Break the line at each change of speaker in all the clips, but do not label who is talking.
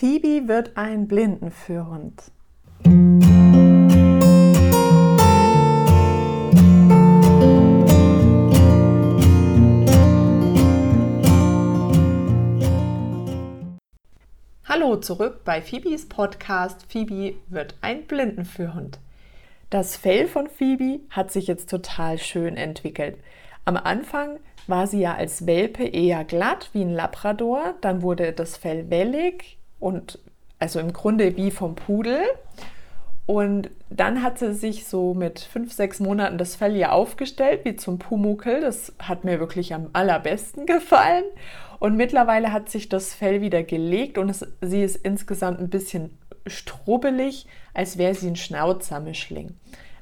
Phoebe wird ein Blindenführhund. Hallo zurück bei Phoebes Podcast Phoebe wird ein Blindenführhund. Das Fell von Phoebe hat sich jetzt total schön entwickelt. Am Anfang war sie ja als Welpe eher glatt wie ein Labrador, dann wurde das Fell wellig und also im Grunde wie vom Pudel. Und dann hat sie sich so mit fünf, sechs Monaten das Fell ja aufgestellt, wie zum Pumukel. Das hat mir wirklich am allerbesten gefallen. Und mittlerweile hat sich das Fell wieder gelegt und es, sie ist insgesamt ein bisschen strubbelig, als wäre sie ein Schnauzermischling.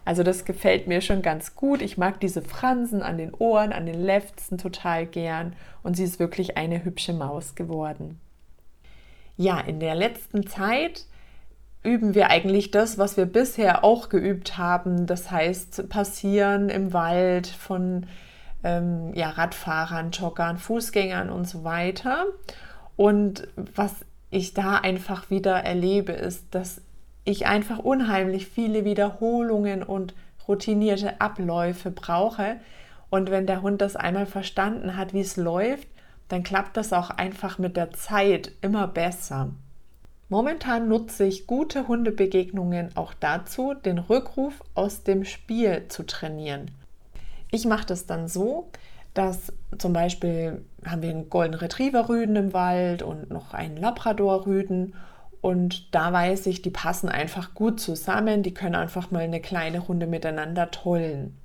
Also das gefällt mir schon ganz gut. Ich mag diese Fransen an den Ohren, an den Lefzen total gern und sie ist wirklich eine hübsche Maus geworden. Ja, in der letzten Zeit üben wir eigentlich das, was wir bisher auch geübt haben. Das heißt, passieren im Wald von ähm, ja, Radfahrern, Joggern, Fußgängern und so weiter. Und was ich da einfach wieder erlebe, ist, dass ich einfach unheimlich viele Wiederholungen und routinierte Abläufe brauche. Und wenn der Hund das einmal verstanden hat, wie es läuft, dann klappt das auch einfach mit der Zeit immer besser. Momentan nutze ich gute Hundebegegnungen auch dazu, den Rückruf aus dem Spiel zu trainieren. Ich mache das dann so, dass zum Beispiel haben wir einen Golden Retriever Rüden im Wald und noch einen Labrador Rüden und da weiß ich, die passen einfach gut zusammen, die können einfach mal eine kleine Runde miteinander tollen.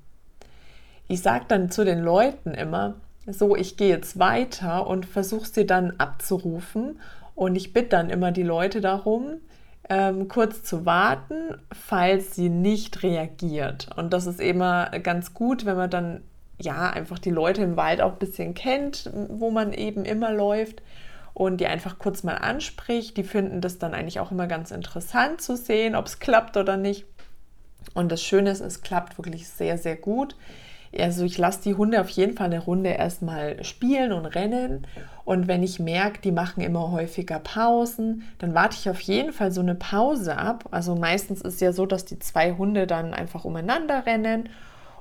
Ich sage dann zu den Leuten immer, so, ich gehe jetzt weiter und versuche sie dann abzurufen. Und ich bitte dann immer die Leute darum, ähm, kurz zu warten, falls sie nicht reagiert. Und das ist immer ganz gut, wenn man dann ja einfach die Leute im Wald auch ein bisschen kennt, wo man eben immer läuft und die einfach kurz mal anspricht. Die finden das dann eigentlich auch immer ganz interessant zu sehen, ob es klappt oder nicht. Und das Schöne ist, es klappt wirklich sehr, sehr gut. Also ich lasse die Hunde auf jeden Fall eine Runde erstmal spielen und rennen. Und wenn ich merke, die machen immer häufiger Pausen, dann warte ich auf jeden Fall so eine Pause ab. Also meistens ist ja so, dass die zwei Hunde dann einfach umeinander rennen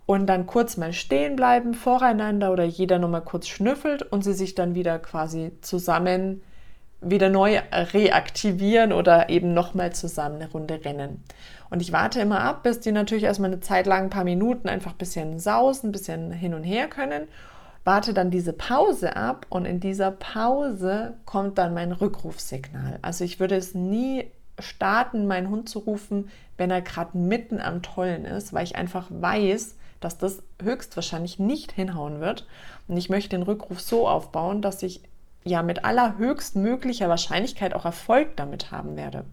und dann kurz mal stehen bleiben voreinander oder jeder nochmal kurz schnüffelt und sie sich dann wieder quasi zusammen wieder neu reaktivieren oder eben nochmal zusammen eine Runde rennen. Und ich warte immer ab, bis die natürlich erstmal eine Zeit lang, ein paar Minuten einfach ein bisschen sausen, ein bisschen hin und her können. Warte dann diese Pause ab und in dieser Pause kommt dann mein Rückrufsignal. Also ich würde es nie starten, meinen Hund zu rufen, wenn er gerade mitten am Tollen ist, weil ich einfach weiß, dass das höchstwahrscheinlich nicht hinhauen wird. Und ich möchte den Rückruf so aufbauen, dass ich ja mit allerhöchstmöglicher Wahrscheinlichkeit auch Erfolg damit haben werde.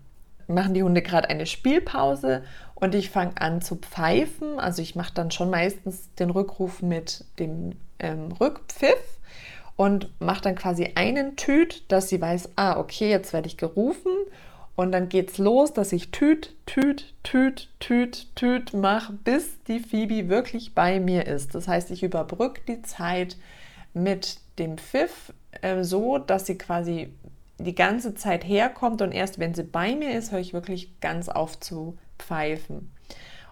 Machen die Hunde gerade eine Spielpause und ich fange an zu pfeifen. Also ich mache dann schon meistens den Rückruf mit dem ähm, Rückpfiff und mache dann quasi einen Tüt, dass sie weiß, ah, okay, jetzt werde ich gerufen und dann geht's los, dass ich Tüt, Tüt, Tüt, Tüt, Tüt mache, bis die Phoebe wirklich bei mir ist. Das heißt, ich überbrücke die Zeit mit dem Pfiff äh, so, dass sie quasi die ganze Zeit herkommt und erst wenn sie bei mir ist, höre ich wirklich ganz auf zu pfeifen.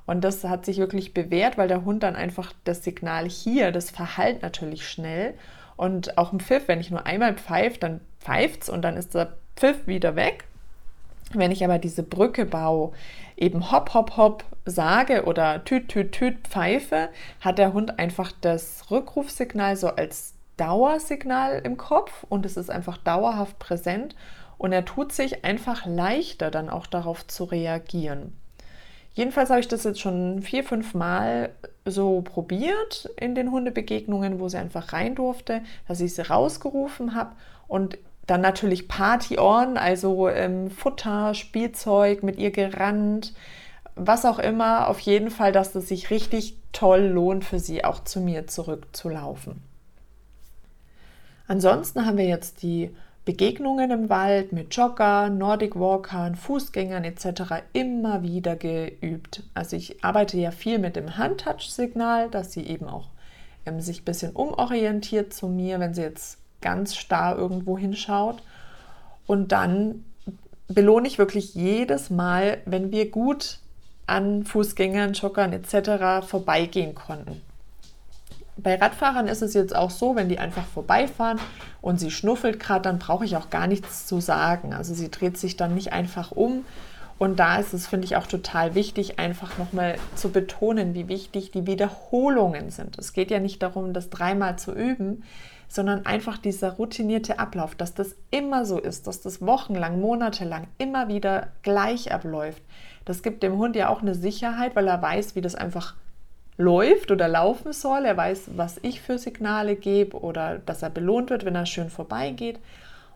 Und das hat sich wirklich bewährt, weil der Hund dann einfach das Signal hier, das verhallt natürlich schnell. Und auch im Pfiff, wenn ich nur einmal pfeife, dann pfeift es und dann ist der Pfiff wieder weg. Wenn ich aber diese Brücke baue, eben hopp, hopp, hopp sage oder tüt, tüt, tüt pfeife, hat der Hund einfach das Rückrufsignal so als Dauersignal im Kopf und es ist einfach dauerhaft präsent und er tut sich einfach leichter dann auch darauf zu reagieren. Jedenfalls habe ich das jetzt schon vier, fünf Mal so probiert in den Hundebegegnungen, wo sie einfach rein durfte, dass ich sie rausgerufen habe und dann natürlich Partyohren, also ähm, Futter, Spielzeug, mit ihr gerannt, was auch immer. Auf jeden Fall, dass es sich richtig toll lohnt, für sie auch zu mir zurückzulaufen. Ansonsten haben wir jetzt die Begegnungen im Wald mit Jogger, Nordic Walkern, Fußgängern etc. immer wieder geübt. Also ich arbeite ja viel mit dem Handtouch-Signal, dass sie eben auch ähm, sich ein bisschen umorientiert zu mir, wenn sie jetzt ganz starr irgendwo hinschaut. Und dann belohne ich wirklich jedes Mal, wenn wir gut an Fußgängern, Joggern etc. vorbeigehen konnten. Bei Radfahrern ist es jetzt auch so, wenn die einfach vorbeifahren und sie schnuffelt gerade, dann brauche ich auch gar nichts zu sagen. Also sie dreht sich dann nicht einfach um. Und da ist es, finde ich, auch total wichtig, einfach nochmal zu betonen, wie wichtig die Wiederholungen sind. Es geht ja nicht darum, das dreimal zu üben, sondern einfach dieser routinierte Ablauf, dass das immer so ist, dass das wochenlang, monatelang immer wieder gleich abläuft. Das gibt dem Hund ja auch eine Sicherheit, weil er weiß, wie das einfach läuft oder laufen soll. Er weiß, was ich für Signale gebe oder dass er belohnt wird, wenn er schön vorbeigeht.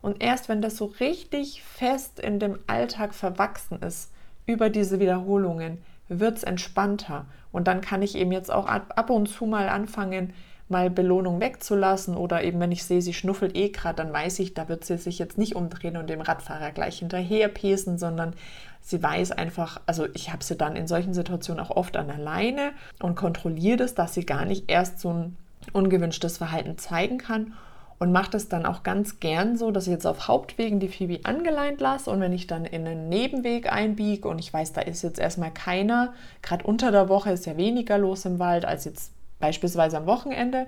Und erst wenn das so richtig fest in dem Alltag verwachsen ist, über diese Wiederholungen, wird es entspannter. Und dann kann ich eben jetzt auch ab und zu mal anfangen, mal Belohnung wegzulassen oder eben wenn ich sehe, sie schnuffelt eh gerade, dann weiß ich, da wird sie sich jetzt nicht umdrehen und dem Radfahrer gleich hinterher pesen, sondern sie weiß einfach, also ich habe sie dann in solchen Situationen auch oft an der Leine und kontrolliere das, dass sie gar nicht erst so ein ungewünschtes Verhalten zeigen kann und mache das dann auch ganz gern so, dass ich jetzt auf Hauptwegen die Phoebe angeleint lasse und wenn ich dann in einen Nebenweg einbiege und ich weiß, da ist jetzt erstmal keiner, gerade unter der Woche ist ja weniger los im Wald als jetzt beispielsweise am Wochenende.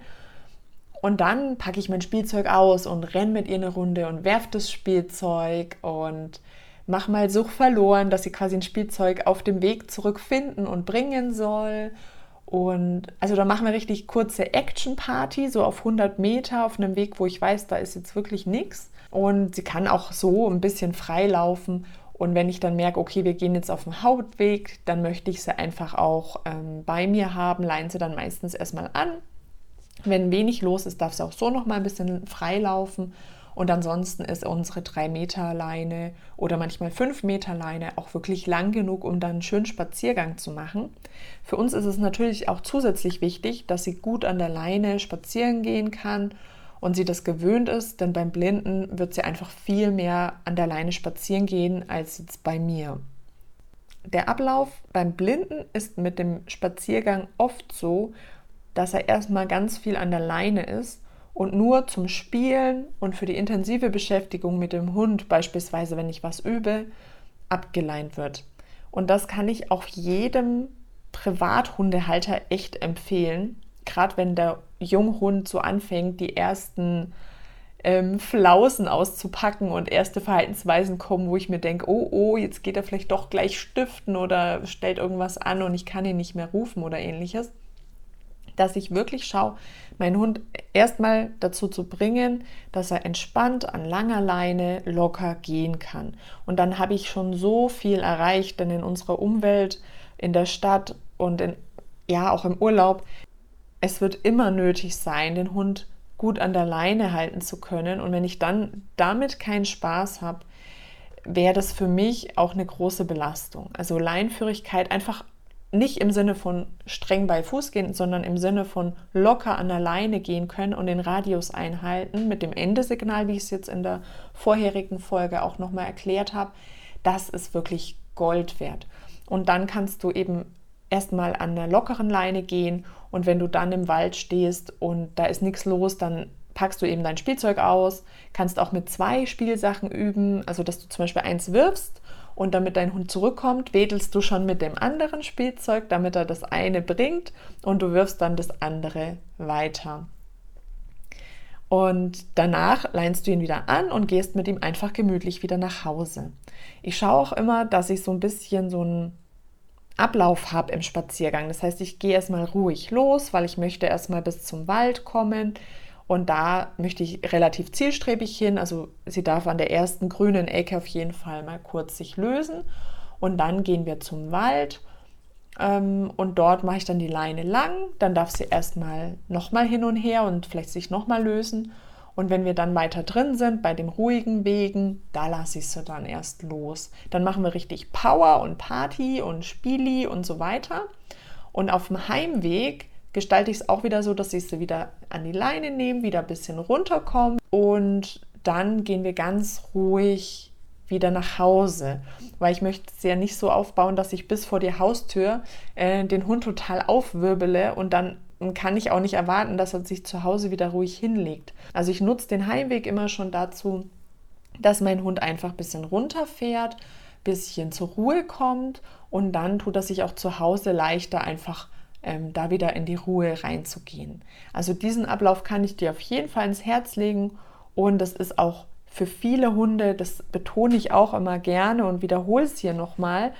Und dann packe ich mein Spielzeug aus und renne mit ihr eine Runde und werfe das Spielzeug und mache mal Such verloren, dass sie quasi ein Spielzeug auf dem Weg zurückfinden und bringen soll. Und also da machen wir richtig kurze Action-Party, so auf 100 Meter auf einem Weg, wo ich weiß, da ist jetzt wirklich nichts. Und sie kann auch so ein bisschen frei laufen und wenn ich dann merke, okay, wir gehen jetzt auf den Hauptweg, dann möchte ich sie einfach auch ähm, bei mir haben, leihen sie dann meistens erstmal an. Wenn wenig los ist, darf sie auch so noch mal ein bisschen frei laufen. Und ansonsten ist unsere 3 Meter Leine oder manchmal 5 Meter Leine auch wirklich lang genug, um dann einen schönen Spaziergang zu machen. Für uns ist es natürlich auch zusätzlich wichtig, dass sie gut an der Leine spazieren gehen kann und sie das gewöhnt ist, denn beim Blinden wird sie einfach viel mehr an der Leine spazieren gehen als jetzt bei mir. Der Ablauf beim Blinden ist mit dem Spaziergang oft so, dass er erstmal ganz viel an der Leine ist und nur zum Spielen und für die intensive Beschäftigung mit dem Hund, beispielsweise wenn ich was übe, abgeleint wird. Und das kann ich auch jedem Privathundehalter echt empfehlen, gerade wenn der Junghund so anfängt, die ersten ähm, Flausen auszupacken und erste Verhaltensweisen kommen, wo ich mir denke, oh, oh, jetzt geht er vielleicht doch gleich stiften oder stellt irgendwas an und ich kann ihn nicht mehr rufen oder ähnliches. Dass ich wirklich schaue, meinen Hund erstmal dazu zu bringen, dass er entspannt an langer Leine locker gehen kann. Und dann habe ich schon so viel erreicht, denn in unserer Umwelt, in der Stadt und in, ja auch im Urlaub es wird immer nötig sein, den Hund gut an der Leine halten zu können. Und wenn ich dann damit keinen Spaß habe, wäre das für mich auch eine große Belastung. Also Leinführigkeit einfach nicht im Sinne von streng bei Fuß gehen, sondern im Sinne von locker an der Leine gehen können und den Radius einhalten mit dem Endesignal, wie ich es jetzt in der vorherigen Folge auch nochmal erklärt habe. Das ist wirklich Gold wert. Und dann kannst du eben erstmal an der lockeren Leine gehen und wenn du dann im Wald stehst und da ist nichts los, dann packst du eben dein Spielzeug aus, kannst auch mit zwei Spielsachen üben, also dass du zum Beispiel eins wirfst und damit dein Hund zurückkommt, wedelst du schon mit dem anderen Spielzeug, damit er das eine bringt und du wirfst dann das andere weiter. Und danach leinst du ihn wieder an und gehst mit ihm einfach gemütlich wieder nach Hause. Ich schaue auch immer, dass ich so ein bisschen so ein Ablauf habe im Spaziergang. Das heißt, ich gehe erstmal ruhig los, weil ich möchte erstmal bis zum Wald kommen. Und da möchte ich relativ zielstrebig hin. Also sie darf an der ersten grünen Ecke auf jeden Fall mal kurz sich lösen. Und dann gehen wir zum Wald. Ähm, und dort mache ich dann die Leine lang. Dann darf sie erstmal nochmal hin und her und vielleicht sich nochmal lösen. Und wenn wir dann weiter drin sind, bei den ruhigen Wegen, da lasse ich sie dann erst los. Dann machen wir richtig Power und Party und Spieli und so weiter. Und auf dem Heimweg gestalte ich es auch wieder so, dass ich sie wieder an die Leine nehme, wieder ein bisschen runterkomme und dann gehen wir ganz ruhig wieder nach Hause, weil ich möchte es ja nicht so aufbauen, dass ich bis vor die Haustür äh, den Hund total aufwirbele und dann kann ich auch nicht erwarten, dass er sich zu Hause wieder ruhig hinlegt. Also ich nutze den Heimweg immer schon dazu, dass mein Hund einfach ein bisschen runterfährt, ein bisschen zur Ruhe kommt und dann tut er sich auch zu Hause leichter einfach ähm, da wieder in die Ruhe reinzugehen. Also diesen Ablauf kann ich dir auf jeden Fall ins Herz legen und das ist auch für viele Hunde, das betone ich auch immer gerne und wiederhole es hier nochmal,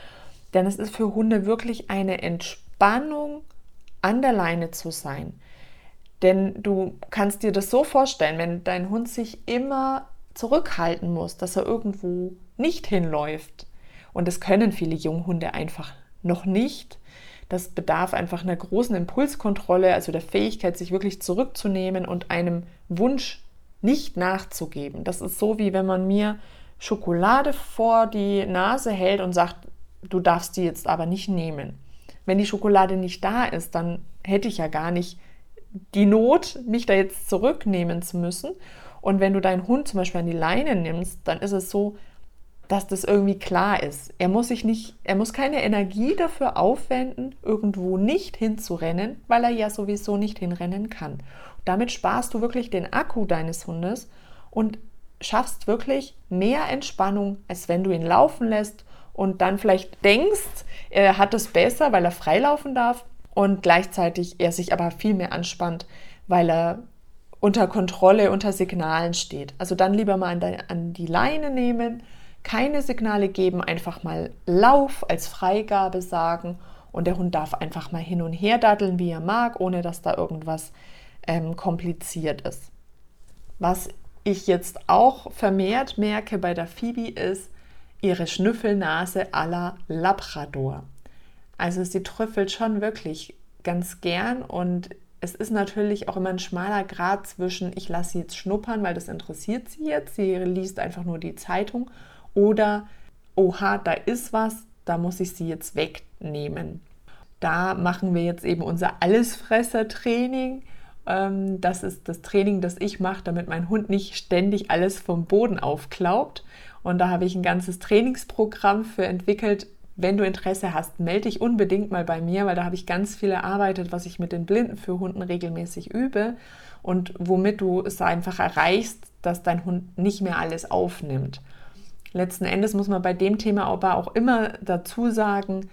denn es ist für Hunde wirklich eine Entspannung, an der Leine zu sein. Denn du kannst dir das so vorstellen, wenn dein Hund sich immer zurückhalten muss, dass er irgendwo nicht hinläuft. Und das können viele Junghunde einfach noch nicht. Das bedarf einfach einer großen Impulskontrolle, also der Fähigkeit, sich wirklich zurückzunehmen und einem Wunsch nicht nachzugeben. Das ist so, wie wenn man mir Schokolade vor die Nase hält und sagt, du darfst die jetzt aber nicht nehmen. Wenn die Schokolade nicht da ist, dann hätte ich ja gar nicht die Not, mich da jetzt zurücknehmen zu müssen. Und wenn du deinen Hund zum Beispiel an die Leine nimmst, dann ist es so, dass das irgendwie klar ist. Er muss sich nicht, er muss keine Energie dafür aufwenden, irgendwo nicht hinzurennen, weil er ja sowieso nicht hinrennen kann. Damit sparst du wirklich den Akku deines Hundes und schaffst wirklich mehr Entspannung, als wenn du ihn laufen lässt und dann vielleicht denkst, er hat es besser, weil er freilaufen darf und gleichzeitig er sich aber viel mehr anspannt, weil er unter Kontrolle, unter Signalen steht. Also dann lieber mal an, die Leine nehmen, keine Signale geben, einfach mal Lauf als Freigabe sagen und der Hund darf einfach mal hin und her daddeln, wie er mag, ohne dass da irgendwas ähm, kompliziert ist. Was ich jetzt auch vermehrt merke bei der Phoebe ist ihre Schnüffelnase à la Labrador. Also sie trüffelt schon wirklich ganz gern und es ist natürlich auch immer ein schmaler Grad zwischen, ich lasse sie jetzt schnuppern, weil das interessiert sie jetzt, sie liest einfach nur die Zeitung, oder, oha, da ist was, da muss ich sie jetzt wegnehmen. Da machen wir jetzt eben unser Allesfresser-Training. Ähm, das ist das Training, das ich mache, damit mein Hund nicht ständig alles vom Boden aufklaubt. Und da habe ich ein ganzes Trainingsprogramm für entwickelt. Wenn du Interesse hast, melde dich unbedingt mal bei mir, weil da habe ich ganz viel erarbeitet, was ich mit den Blinden für Hunden regelmäßig übe und womit du es einfach erreichst, dass dein Hund nicht mehr alles aufnimmt. Letzten Endes muss man bei dem Thema aber auch immer dazu sagen,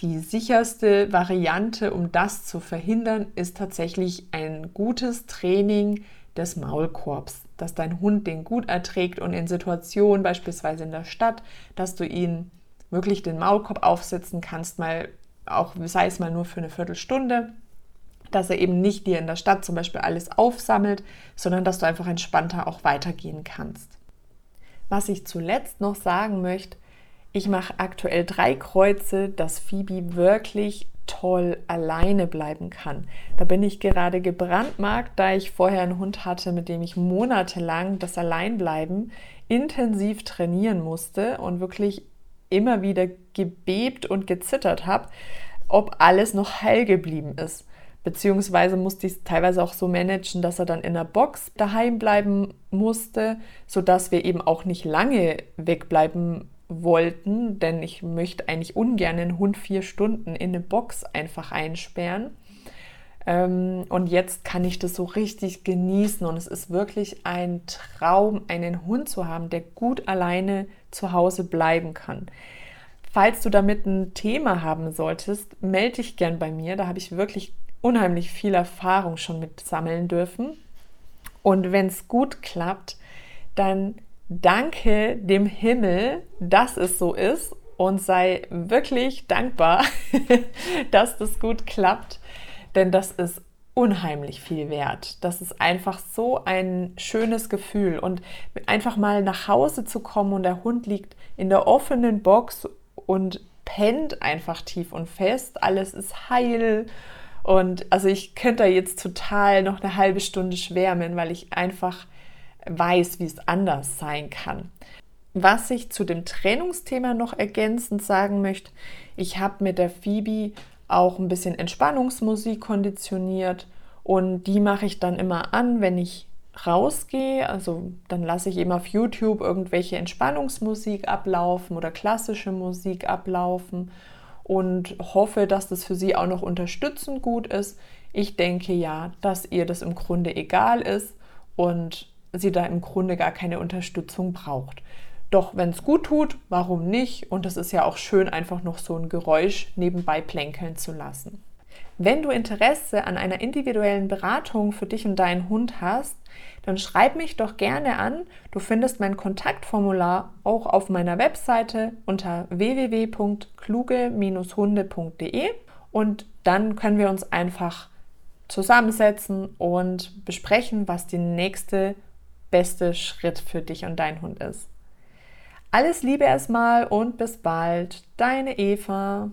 die sicherste Variante, um das zu verhindern, ist tatsächlich ein gutes Training des Maulkorbs, dass dein Hund den gut erträgt und in Situationen, beispielsweise in der Stadt, dass du ihn wirklich den Maulkorb aufsetzen kannst, mal auch sei es mal nur für eine Viertelstunde, dass er eben nicht dir in der Stadt zum Beispiel alles aufsammelt, sondern dass du einfach entspannter auch weitergehen kannst. Was ich zuletzt noch sagen möchte, ich mache aktuell drei Kreuze, dass Phoebe wirklich toll alleine bleiben kann. Da bin ich gerade gebrandmarkt, da ich vorher einen Hund hatte, mit dem ich monatelang das Alleinbleiben intensiv trainieren musste und wirklich immer wieder gebebt und gezittert habe, ob alles noch heil geblieben ist. Beziehungsweise musste ich es teilweise auch so managen, dass er dann in der Box daheim bleiben musste, sodass wir eben auch nicht lange wegbleiben wollten, denn ich möchte eigentlich ungern einen Hund vier Stunden in eine Box einfach einsperren. Ähm, und jetzt kann ich das so richtig genießen und es ist wirklich ein Traum, einen Hund zu haben, der gut alleine zu Hause bleiben kann. Falls du damit ein Thema haben solltest, melde dich gern bei mir. Da habe ich wirklich unheimlich viel Erfahrung schon mit sammeln dürfen. Und wenn es gut klappt, dann danke dem Himmel, dass es so ist und sei wirklich dankbar, dass das gut klappt, denn das ist unheimlich viel wert. Das ist einfach so ein schönes Gefühl und einfach mal nach Hause zu kommen und der Hund liegt in der offenen Box und pennt einfach tief und fest, alles ist heil und also ich könnte da jetzt total noch eine halbe Stunde schwärmen, weil ich einfach weiß, wie es anders sein kann. Was ich zu dem Trennungsthema noch ergänzend sagen möchte, ich habe mit der Phoebe auch ein bisschen Entspannungsmusik konditioniert und die mache ich dann immer an, wenn ich rausgehe. Also dann lasse ich eben auf YouTube irgendwelche Entspannungsmusik ablaufen oder klassische Musik ablaufen und hoffe, dass das für Sie auch noch unterstützend gut ist. Ich denke ja, dass ihr das im Grunde egal ist und sie da im Grunde gar keine Unterstützung braucht. Doch wenn es gut tut, warum nicht? Und es ist ja auch schön, einfach noch so ein Geräusch nebenbei plänkeln zu lassen. Wenn du Interesse an einer individuellen Beratung für dich und deinen Hund hast, dann schreib mich doch gerne an. Du findest mein Kontaktformular auch auf meiner Webseite unter www.kluge-hunde.de und dann können wir uns einfach zusammensetzen und besprechen, was der nächste beste Schritt für dich und dein Hund ist. Alles Liebe erstmal und bis bald, deine Eva.